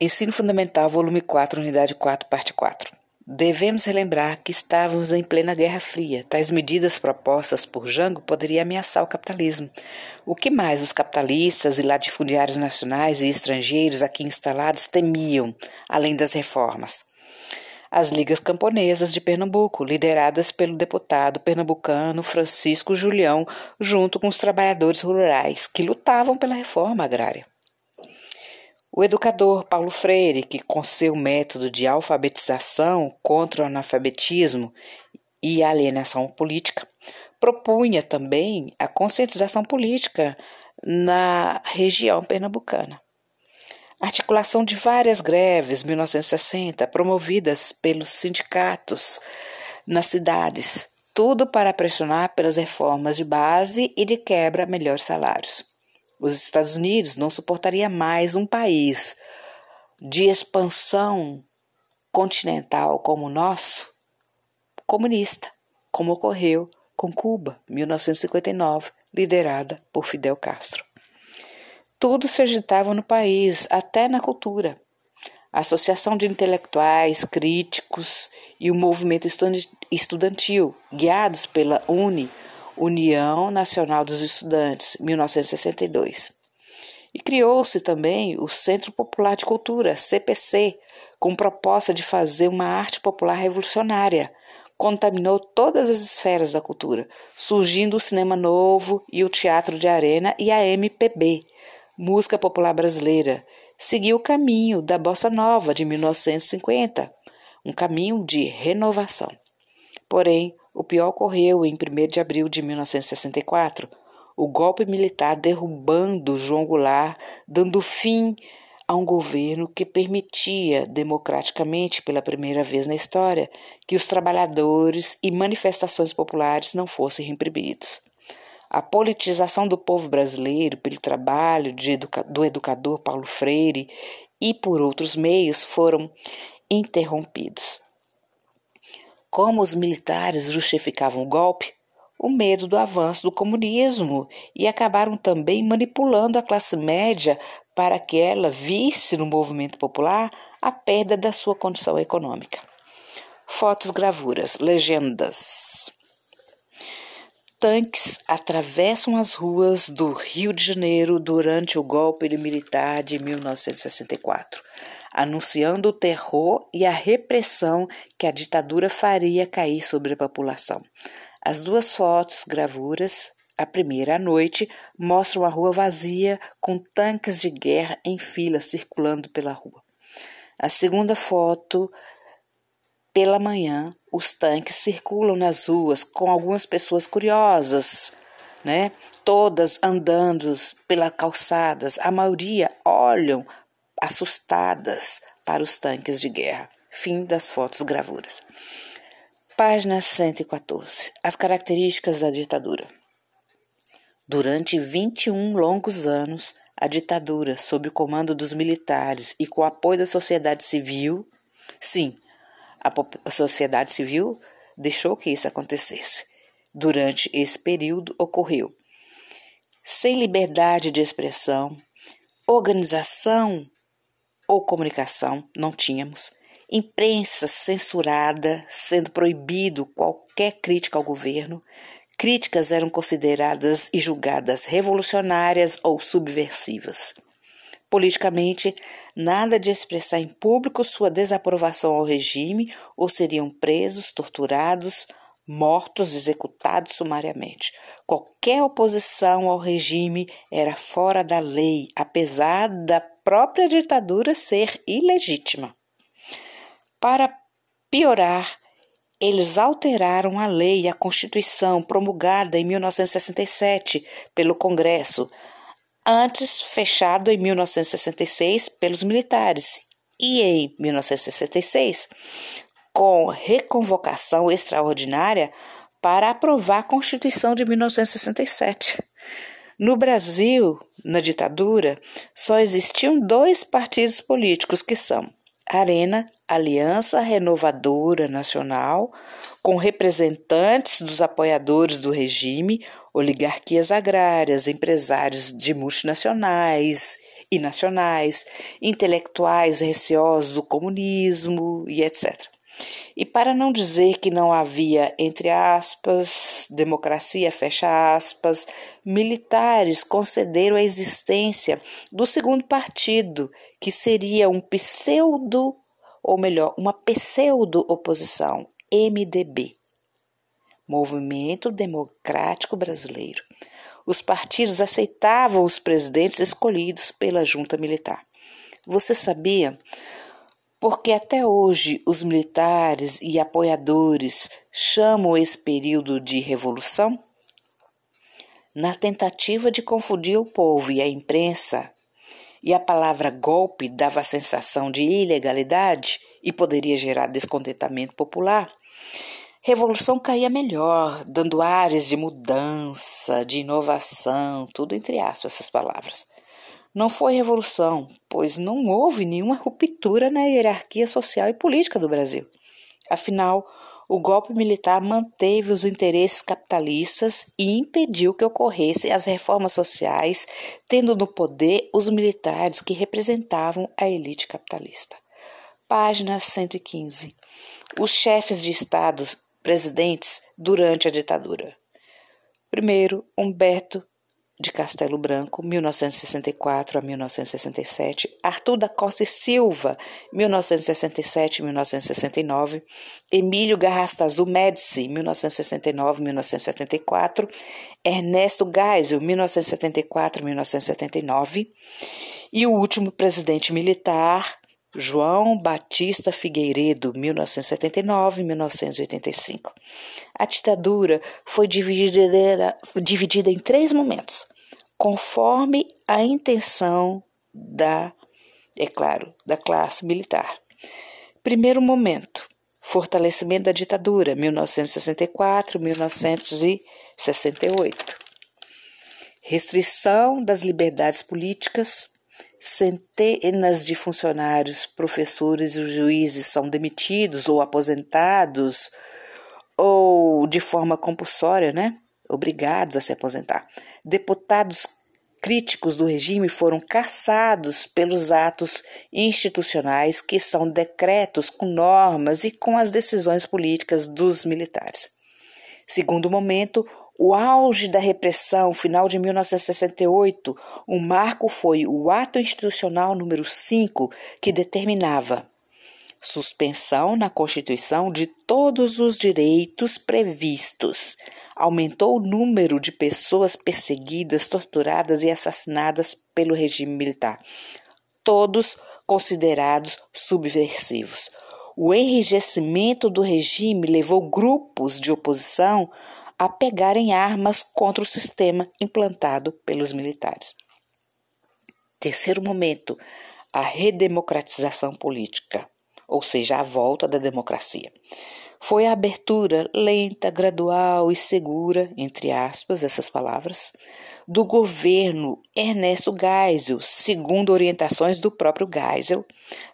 Ensino Fundamental, volume 4, unidade 4, parte 4. Devemos relembrar que estávamos em plena Guerra Fria. Tais medidas propostas por Jango poderiam ameaçar o capitalismo. O que mais os capitalistas e latifundiários nacionais e estrangeiros aqui instalados temiam, além das reformas? As ligas camponesas de Pernambuco, lideradas pelo deputado pernambucano Francisco Julião, junto com os trabalhadores rurais que lutavam pela reforma agrária. O educador Paulo Freire, que com seu método de alfabetização contra o analfabetismo e alienação política, propunha também a conscientização política na região pernambucana. Articulação de várias greves 1960 promovidas pelos sindicatos nas cidades, tudo para pressionar pelas reformas de base e de quebra melhores salários. Os Estados Unidos não suportaria mais um país de expansão continental como o nosso, comunista, como ocorreu com Cuba, 1959, liderada por Fidel Castro. Tudo se agitava no país, até na cultura. A associação de intelectuais, críticos e o movimento estudantil, guiados pela UNE, União Nacional dos Estudantes, 1962. E criou-se também o Centro Popular de Cultura, CPC, com proposta de fazer uma arte popular revolucionária. Contaminou todas as esferas da cultura, surgindo o cinema novo e o teatro de arena e a MPB, música popular brasileira. Seguiu o caminho da bossa nova de 1950, um caminho de renovação. Porém, o pior ocorreu em 1 de abril de 1964, o golpe militar derrubando João Goulart, dando fim a um governo que permitia, democraticamente pela primeira vez na história, que os trabalhadores e manifestações populares não fossem reprimidos. A politização do povo brasileiro pelo trabalho educa do educador Paulo Freire e por outros meios foram interrompidos. Como os militares justificavam o golpe, o medo do avanço do comunismo e acabaram também manipulando a classe média para que ela visse no movimento popular a perda da sua condição econômica. Fotos, gravuras, legendas. Tanques atravessam as ruas do Rio de Janeiro durante o golpe militar de 1964 anunciando o terror e a repressão que a ditadura faria cair sobre a população. As duas fotos, gravuras, a primeira à noite, mostram a rua vazia com tanques de guerra em fila circulando pela rua. A segunda foto, pela manhã, os tanques circulam nas ruas com algumas pessoas curiosas, né? Todas andando pelas calçadas, a maioria olham assustadas para os tanques de guerra. Fim das fotos gravuras. Página 114. As características da ditadura. Durante 21 longos anos, a ditadura, sob o comando dos militares e com o apoio da sociedade civil, sim, a sociedade civil deixou que isso acontecesse. Durante esse período ocorreu sem liberdade de expressão, organização ou comunicação, não tínhamos. Imprensa censurada, sendo proibido qualquer crítica ao governo. Críticas eram consideradas e julgadas revolucionárias ou subversivas. Politicamente, nada de expressar em público sua desaprovação ao regime ou seriam presos, torturados, mortos, executados sumariamente. Qualquer oposição ao regime era fora da lei, apesar da própria ditadura ser ilegítima. Para piorar, eles alteraram a lei e a Constituição promulgada em 1967 pelo Congresso, antes fechado em 1966 pelos militares, e em 1966 com reconvocação extraordinária para aprovar a Constituição de 1967. No Brasil, na ditadura, só existiam dois partidos políticos que são Arena, Aliança Renovadora Nacional, com representantes dos apoiadores do regime, oligarquias agrárias, empresários de multinacionais e nacionais, intelectuais receosos do comunismo e etc. E para não dizer que não havia, entre aspas, democracia, fecha aspas, militares concederam a existência do segundo partido, que seria um pseudo, ou melhor, uma pseudo-oposição, MDB. Movimento Democrático Brasileiro. Os partidos aceitavam os presidentes escolhidos pela junta militar. Você sabia porque até hoje os militares e apoiadores chamam esse período de revolução? Na tentativa de confundir o povo e a imprensa, e a palavra golpe dava a sensação de ilegalidade e poderia gerar descontentamento popular, revolução caía melhor, dando ares de mudança, de inovação, tudo entre aspas essas palavras. Não foi revolução, pois não houve nenhuma ruptura na hierarquia social e política do Brasil. Afinal, o golpe militar manteve os interesses capitalistas e impediu que ocorressem as reformas sociais, tendo no poder os militares que representavam a elite capitalista. Página 115. Os chefes de Estado, presidentes durante a ditadura. Primeiro, Humberto de Castelo Branco, 1964 a 1967, Arthur da Costa e Silva, 1967-1969, Emílio Garrastazu Médici, 1969-1974, Ernesto Geisel, 1974-1979, e o último presidente militar, João Batista Figueiredo, 1979-1985. A ditadura foi dividida, dividida em três momentos, conforme a intenção da, é claro, da classe militar. Primeiro momento, fortalecimento da ditadura, 1964-1968. Restrição das liberdades políticas, Centenas de funcionários, professores e juízes são demitidos ou aposentados ou de forma compulsória, né? Obrigados a se aposentar. Deputados críticos do regime foram caçados pelos atos institucionais, que são decretos com normas e com as decisões políticas dos militares. Segundo momento, o auge da repressão, final de 1968, o marco foi o Ato Institucional número 5, que determinava suspensão na Constituição de todos os direitos previstos. Aumentou o número de pessoas perseguidas, torturadas e assassinadas pelo regime militar, todos considerados subversivos. O enrijecimento do regime levou grupos de oposição a pegarem armas contra o sistema implantado pelos militares. Terceiro momento, a redemocratização política, ou seja, a volta da democracia. Foi a abertura lenta, gradual e segura, entre aspas, essas palavras, do governo Ernesto Geisel, segundo orientações do próprio Geisel,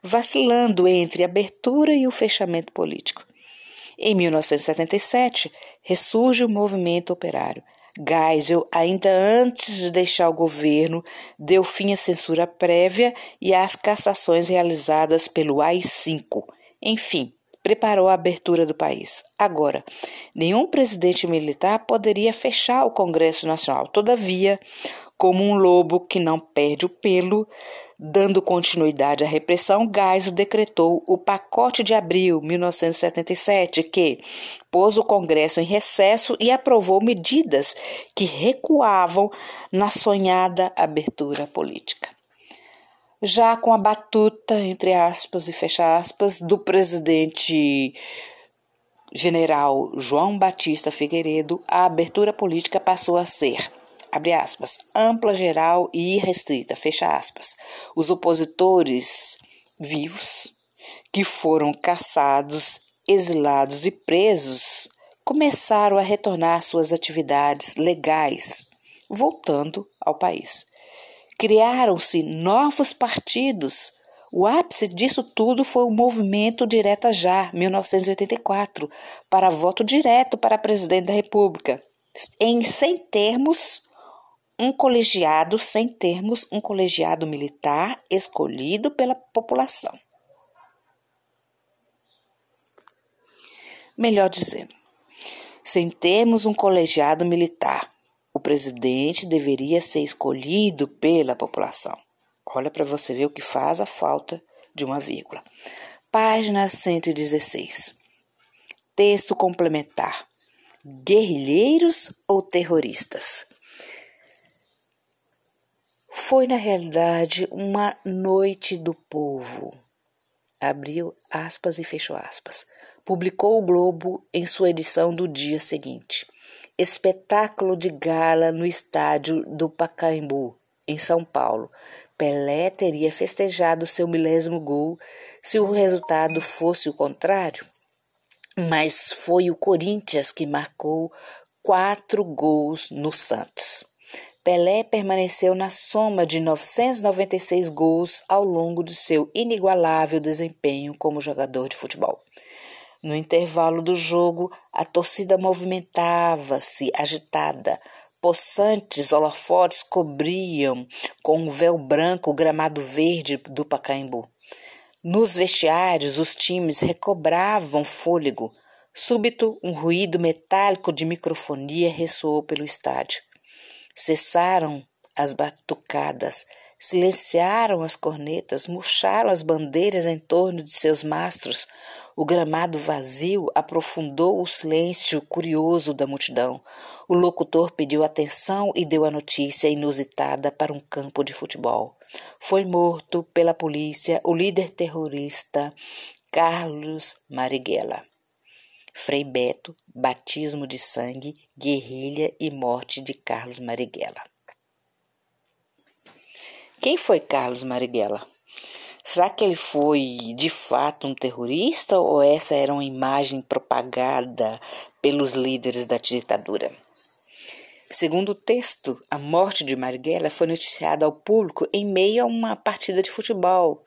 vacilando entre abertura e o fechamento político. Em 1977, ressurge o movimento operário. Geisel, ainda antes de deixar o governo, deu fim à censura prévia e às cassações realizadas pelo AI-5. Enfim, preparou a abertura do país. Agora, nenhum presidente militar poderia fechar o Congresso Nacional. Todavia, como um lobo que não perde o pelo, Dando continuidade à repressão, Geisel decretou o Pacote de Abril 1977, que pôs o Congresso em recesso e aprovou medidas que recuavam na sonhada abertura política. Já com a batuta, entre aspas e fecha aspas, do presidente general João Batista Figueiredo, a abertura política passou a ser abre aspas, ampla, geral e irrestrita, fecha aspas. Os opositores vivos, que foram caçados, exilados e presos, começaram a retornar suas atividades legais, voltando ao país. Criaram-se novos partidos, O ápice disso tudo foi o movimento Direta Já, 1984, para voto direto para presidente da República. Em sem termos, um colegiado, sem termos, um colegiado militar escolhido pela população. Melhor dizendo, sem termos um colegiado militar, o presidente deveria ser escolhido pela população. Olha para você ver o que faz a falta de uma vírgula. Página 116. Texto complementar: Guerrilheiros ou terroristas? Foi, na realidade, uma noite do povo. Abriu aspas e fechou aspas. Publicou o Globo em sua edição do dia seguinte. Espetáculo de gala no estádio do Pacaembu, em São Paulo. Pelé teria festejado seu milésimo gol se o resultado fosse o contrário. Mas foi o Corinthians que marcou quatro gols no Santos. Pelé permaneceu na soma de 996 gols ao longo de seu inigualável desempenho como jogador de futebol. No intervalo do jogo, a torcida movimentava-se, agitada. Possantes holofotes cobriam com um véu branco o gramado verde do Pacaembu. Nos vestiários, os times recobravam fôlego. Súbito, um ruído metálico de microfonia ressoou pelo estádio. Cessaram as batucadas, silenciaram as cornetas, murcharam as bandeiras em torno de seus mastros. O gramado vazio aprofundou o silêncio curioso da multidão. O locutor pediu atenção e deu a notícia inusitada para um campo de futebol. Foi morto pela polícia o líder terrorista Carlos Marighella. Frei Beto, batismo de sangue, guerrilha e morte de Carlos Marighella. Quem foi Carlos Marighella? Será que ele foi de fato um terrorista ou essa era uma imagem propagada pelos líderes da ditadura? Segundo o texto, a morte de Marighella foi noticiada ao público em meio a uma partida de futebol.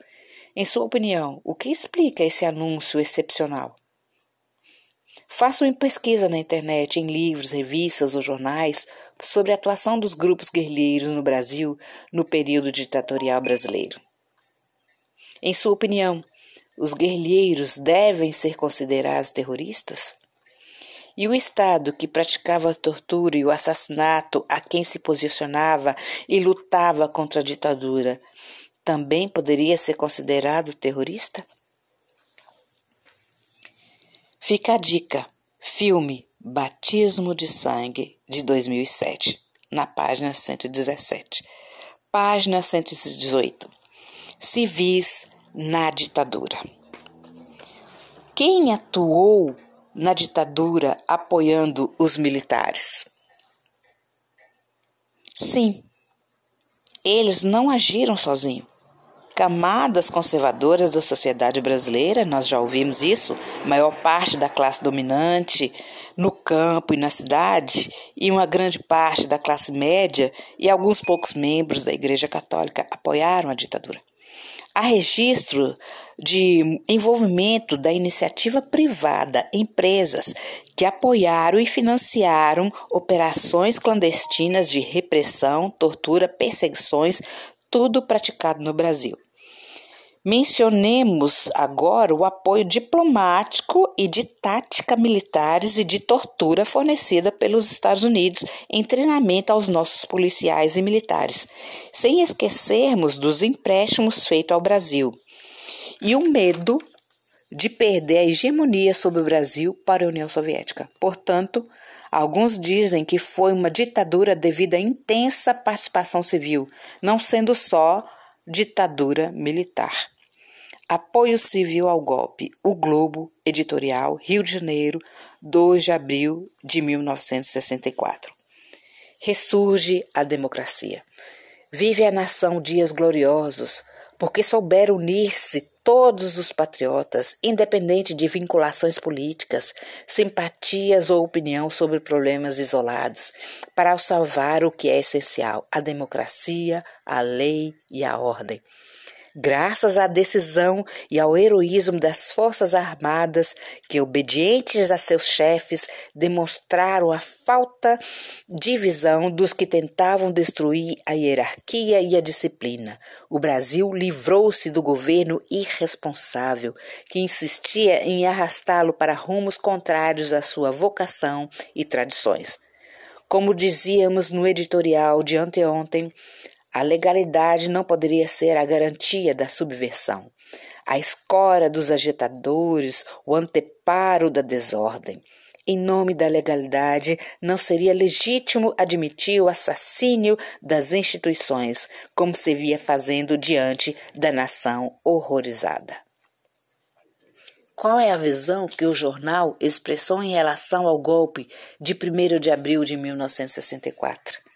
Em sua opinião, o que explica esse anúncio excepcional? Faça uma pesquisa na internet, em livros, revistas ou jornais sobre a atuação dos grupos guerrilheiros no Brasil no período ditatorial brasileiro. Em sua opinião, os guerrilheiros devem ser considerados terroristas? E o Estado que praticava a tortura e o assassinato a quem se posicionava e lutava contra a ditadura também poderia ser considerado terrorista? Fica a dica: filme Batismo de Sangue de 2007, na página 117. Página 118 civis na ditadura. Quem atuou na ditadura apoiando os militares? Sim, eles não agiram sozinhos. Camadas conservadoras da sociedade brasileira, nós já ouvimos isso, maior parte da classe dominante no campo e na cidade, e uma grande parte da classe média e alguns poucos membros da Igreja Católica apoiaram a ditadura. Há registro de envolvimento da iniciativa privada, empresas que apoiaram e financiaram operações clandestinas de repressão, tortura, perseguições, tudo praticado no Brasil. Mencionemos agora o apoio diplomático e de tática militares e de tortura fornecida pelos Estados Unidos em treinamento aos nossos policiais e militares, sem esquecermos dos empréstimos feitos ao Brasil. E o medo de perder a hegemonia sobre o Brasil para a União Soviética. Portanto, alguns dizem que foi uma ditadura devido à intensa participação civil, não sendo só ditadura militar. Apoio civil ao golpe. O Globo, editorial, Rio de Janeiro, 2 de abril de 1964. Ressurge a democracia. Vive a nação dias gloriosos, porque souberam unir-se todos os patriotas, independente de vinculações políticas, simpatias ou opinião sobre problemas isolados, para salvar o que é essencial: a democracia, a lei e a ordem. Graças à decisão e ao heroísmo das Forças Armadas, que, obedientes a seus chefes, demonstraram a falta de visão dos que tentavam destruir a hierarquia e a disciplina. O Brasil livrou-se do governo irresponsável, que insistia em arrastá-lo para rumos contrários à sua vocação e tradições. Como dizíamos no editorial de anteontem, a legalidade não poderia ser a garantia da subversão, a escora dos agitadores, o anteparo da desordem. Em nome da legalidade, não seria legítimo admitir o assassínio das instituições, como se via fazendo diante da nação horrorizada. Qual é a visão que o jornal expressou em relação ao golpe de 1 de abril de 1964?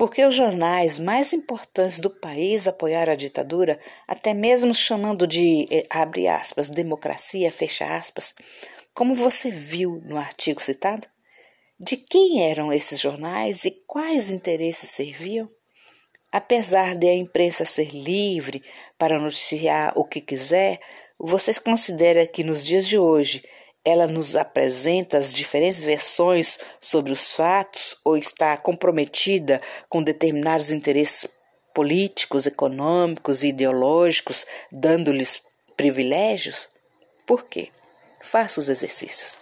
Porque os jornais mais importantes do país apoiaram a ditadura, até mesmo chamando de, eh, abre aspas, democracia, fecha aspas, como você viu no artigo citado? De quem eram esses jornais e quais interesses serviam? Apesar de a imprensa ser livre para noticiar o que quiser, vocês consideram que nos dias de hoje ela nos apresenta as diferentes versões sobre os fatos ou está comprometida com determinados interesses políticos, econômicos e ideológicos, dando-lhes privilégios? Por quê? Faça os exercícios.